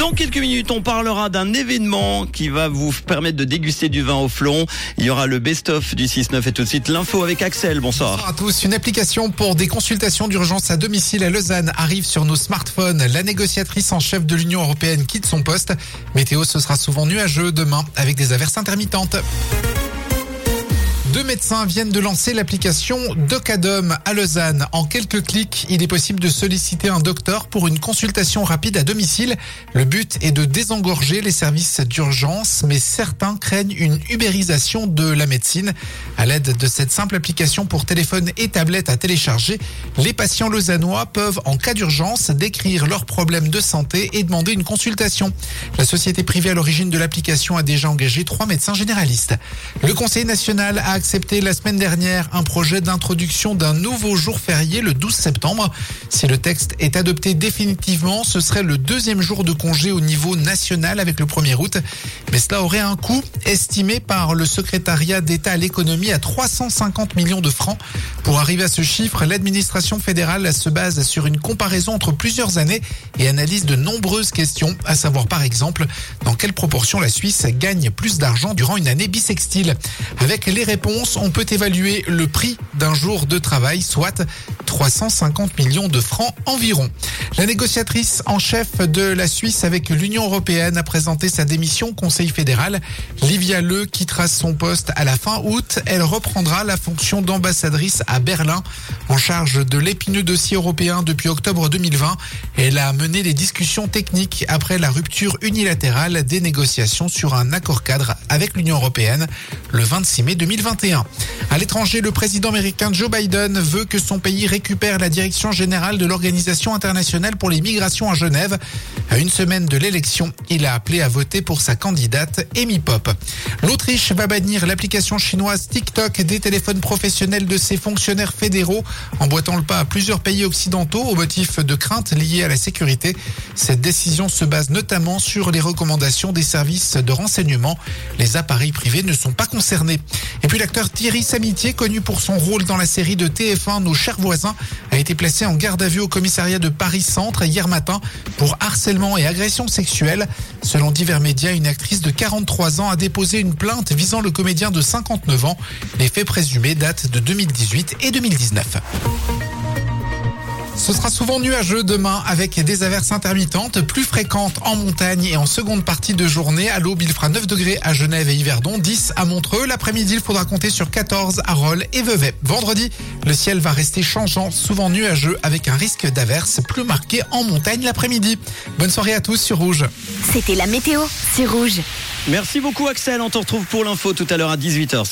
Dans quelques minutes, on parlera d'un événement qui va vous permettre de déguster du vin au flon. Il y aura le best-of du 6-9 et tout de suite l'info avec Axel. Bonsoir. Bonsoir à tous. Une application pour des consultations d'urgence à domicile à Lausanne arrive sur nos smartphones. La négociatrice en chef de l'Union européenne quitte son poste. Météo, ce sera souvent nuageux demain avec des averses intermittentes. Deux médecins viennent de lancer l'application Docadom à Lausanne. En quelques clics, il est possible de solliciter un docteur pour une consultation rapide à domicile. Le but est de désengorger les services d'urgence, mais certains craignent une ubérisation de la médecine. À l'aide de cette simple application pour téléphone et tablette à télécharger, les patients lausannois peuvent, en cas d'urgence, décrire leurs problèmes de santé et demander une consultation. La société privée à l'origine de l'application a déjà engagé trois médecins généralistes. Le Conseil national a accepté la semaine dernière un projet d'introduction d'un nouveau jour férié le 12 septembre. Si le texte est adopté définitivement, ce serait le deuxième jour de congé au niveau national avec le 1er août. Mais cela aurait un coût estimé par le secrétariat d'État à l'économie à 350 millions de francs. Pour arriver à ce chiffre, l'administration fédérale se base sur une comparaison entre plusieurs années et analyse de nombreuses questions, à savoir par exemple dans quelle proportion la Suisse gagne plus d'argent durant une année bissextile? Avec les réponses, on peut évaluer le prix d'un jour de travail, soit 350 millions de francs environ. La négociatrice en chef de la Suisse avec l'Union européenne a présenté sa démission au Conseil fédéral. Livia Le quittera son poste à la fin août. Elle reprendra la fonction d'ambassadrice à Berlin en charge de l'épineux dossier européen depuis octobre 2020. Elle a mené les discussions techniques après la rupture unilatérale des négociations sur un accord cadre avec l'Union européenne le 26 mai 2021. À l'étranger, le président américain Joe Biden veut que son pays récupère la direction générale de l'Organisation internationale pour les migrations à Genève. À une semaine de l'élection, il a appelé à voter pour sa candidate Amy Pop. L'Autriche va bannir l'application chinoise TikTok des téléphones professionnels de ses fonctionnaires fédéraux, emboîtant le pas à plusieurs pays occidentaux au motif de craintes liées à la sécurité. Cette décision se base notamment sur les recommandations des services de renseignement. Les appareils privés ne sont pas concernés. Et puis l'acteur Thierry Samitier, connu pour son rôle dans la série de TF1 Nos chers voisins, été placé en garde à vue au commissariat de Paris Centre hier matin pour harcèlement et agression sexuelle. Selon divers médias, une actrice de 43 ans a déposé une plainte visant le comédien de 59 ans. Les faits présumés datent de 2018 et 2019. Ce sera souvent nuageux demain avec des averses intermittentes plus fréquentes en montagne et en seconde partie de journée. À l'aube, il fera 9 degrés à Genève et Yverdon, 10 à Montreux. L'après-midi, il faudra compter sur 14 à Rolles et Vevey. Vendredi, le ciel va rester changeant, souvent nuageux avec un risque d'averses plus marqué en montagne l'après-midi. Bonne soirée à tous sur Rouge. C'était la météo, c'est rouge. Merci beaucoup Axel. On te retrouve pour l'info tout à l'heure à 18h.